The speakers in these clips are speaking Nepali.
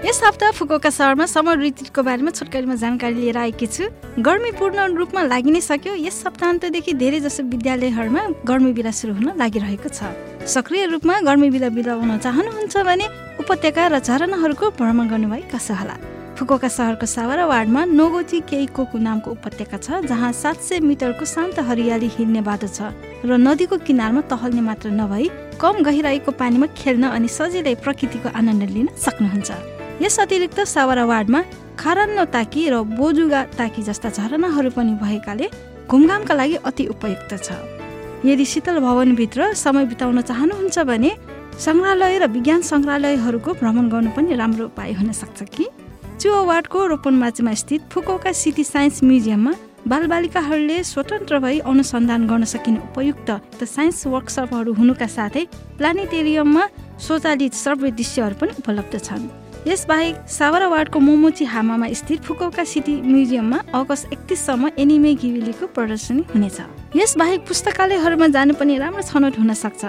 यस हप्ता फुकुओका सहरमा समर ऋतुको बारेमा छोटकरीमा जानकारी लिएर आएकी छु। गर्मी पूर्ण रूपमा लागि नै सक्यो। यस सप्ताहन्तदेखि धेरै जसो विद्यालयहरूमा गर्मी बिदा सुरु हुन लागिरहेको छ। सक्रिय रूपमा गर्मी बिदा बिदाउन चाहनुहुन्छ भने उपत्यका र झरनाहरूको भ्रमण गर्नुभए कसो होला। फुकुओका सहरको सावरा वार्डमा नोगोची केइकोकु नामको उपत्यका छ जहाँ सात सय मिटरको शान्त हरियाली हिँड्ने बाटो छ र नदीको किनारमा टहल्ने मात्र नभई कम गहिराईको पानीमा खेल्न अनि सजिलै प्रकृतिको आनन्द लिन सक्नुहुन्छ। यस अतिरिक्त सावरा वार्डमा खारान्नो ताकी र बोजुगा ताकी जस्ता झरनाहरू पनि भएकाले घुमघामका लागि अति उपयुक्त छ। यदि शीतल भवनभित्र समय बिताउन चाहनुहुन्छ भने सङ्ग्रहालय र विज्ञान सङ्ग्रहालयहरूको भ्रमण गर्नु पनि राम्रो उपाय हुन सक्छ कि? चुवा वार्डको रोपनमाचीमा स्थित फुकोका सिटी साइन्स म्युजियममा बालबालिकाहरूले स्वतन्त्र भई अनुसन्धान गर्न सकिने उपयुक्त साइन्स वर्कसपहरू हुनुका साथै प्लानेटेरियममा स्वचालित सर्वे दृश्यहरू पनि उपलब्ध छन्। यसबाहेक सावरा वार्डको मोमोची हामामा स्थित फुकौका सिटी म्युजियममा अगस्त एकतिससम्म एनिमे घिविलीको प्रदर्शनी हुनेछ। यसबाहेक पुस्तकालयहरूमा जानु पनि राम्रो छनौट हुन सक्छ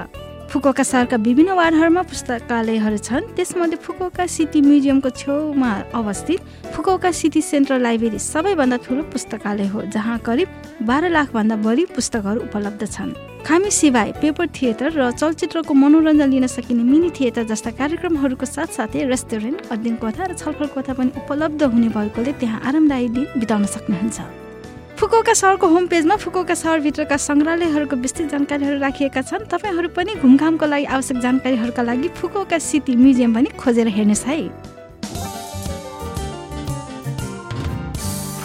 फुकोका सहरका विभिन्न वार्डहरूमा पुस्तकालयहरू छन्। त्यसमध्ये फुकोका सिटी म्युजियमको छेउमा अवस्थित फुकोका सिटी सेन्ट्रल लाइब्रेरी सबैभन्दा ठुलो पुस्तकालय हो जहाँ करिब बाह्र लाखभन्दा बढी पुस्तकहरू उपलब्ध छन्। खामी सिवाय पेपर थिएटर र चलचित्रको मनोरञ्जन लिन सकिने मिनी थिएटर जस्ता कार्यक्रमहरूको साथसाथै रेस्टुरेन्ट अध्ययन कथा र छलफल कथा पनि उपलब्ध हुने भएकोले त्यहाँ आरामदायी दिन बिताउन सक्नुहुन्छ। फुकोका सहरको होम पेजमा फुकोका सहरभित्रका सङ्ग्रहालयहरूको विस्तृत जानकारीहरू राखिएका छन्। तपाईँहरू पनि घुमघामको लागि आवश्यक जानकारीहरूका लागि फुकोका सिटी म्युजियम पनि खोजेर हेर्नुहोस् है।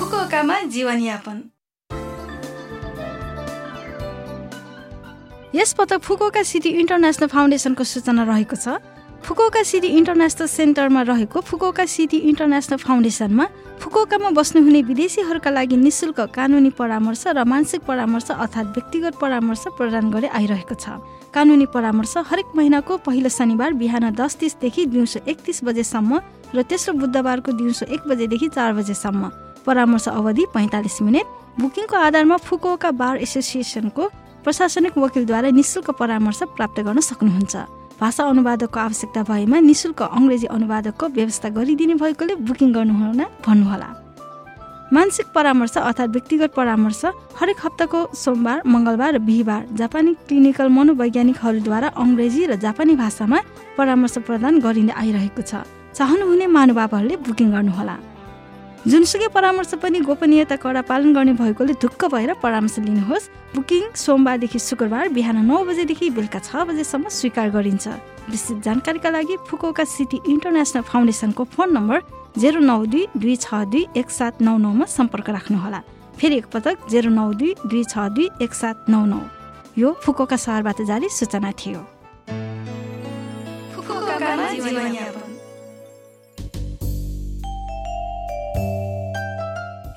फुकोकामा जीवनयापन। यस पटक फुकोका सिटी इन्टरनेसनल फाउन्डेसनको सूचना रहेको छ। फुकोका सिटी इन्टरनेसनल सेन्टरमा रहेको फुकोका सिटी इन्टरनेसनल फाउन्डेसनमा फुकोकामा बस्नुहुने विदेशीहरूका लागि निशुल्क कानुनी परामर्श र मानसिक परामर्श अर्थात् व्यक्तिगत परामर्श प्रदान गरी आइरहेको छ। कानुनी परामर्श हरेक महिनाको पहिलो शनिबार बिहान दस तिसदेखि दिउँसो एकतिस बजेसम्म र तेस्रो बुधबारको दिउँसो एक बजेदेखि चार बजेसम्म। परामर्श अवधि पैँतालिस मिनट। बुकिङको आधारमा फुकोका बार एसोसिएसनको प्रशासनिक वकिलद्वारा निशुल्क परामर्श प्राप्त गर्न सक्नुहुन्छ। भाषा अनुवादकको आवश्यकता भएमा निशुल्क अङ्ग्रेजी अनुवादकको व्यवस्था गरिदिने भएकोले बुकिङ गर्नुहुन भन्नुहोला। मानसिक परामर्श अर्थात् व्यक्तिगत परामर्श हरेक हप्ताको सोमबार मङ्गलबार र बिहिबार जापानी क्लिनिकल मनोवैज्ञानिकहरूद्वारा अङ्ग्रेजी र जापानी भाषामा परामर्श प्रदान गरिँदै आइरहेको छ। चाहनुहुने महानुभावहरूले बुकिङ गर्नुहोला। जुनसुकै परामर्श पनि गोपनीयता कडा पालन गर्ने भएकोले ढुक्क भएर परामर्श लिनुहोस्। बुकिङ सोमबारदेखि शुक्रबार बिहान नौ बजेदेखि बेलुका छ बजेसम्म स्वीकार गरिन्छ। विस्तृत जानकारीका लागि फुकोका सिटी इन्टरनेसनल फाउन्डेसनको फोन नम्बर जेरो नौ दुई दुई छ दुई एक सात नौ नौमा सम्पर्क राख्नुहोला। फेरि एकपटक जेरो नौ दुई दुई छ दुई एक सात नौ नौ। यो फुकोका सहरबाट जारी सूचना थियो।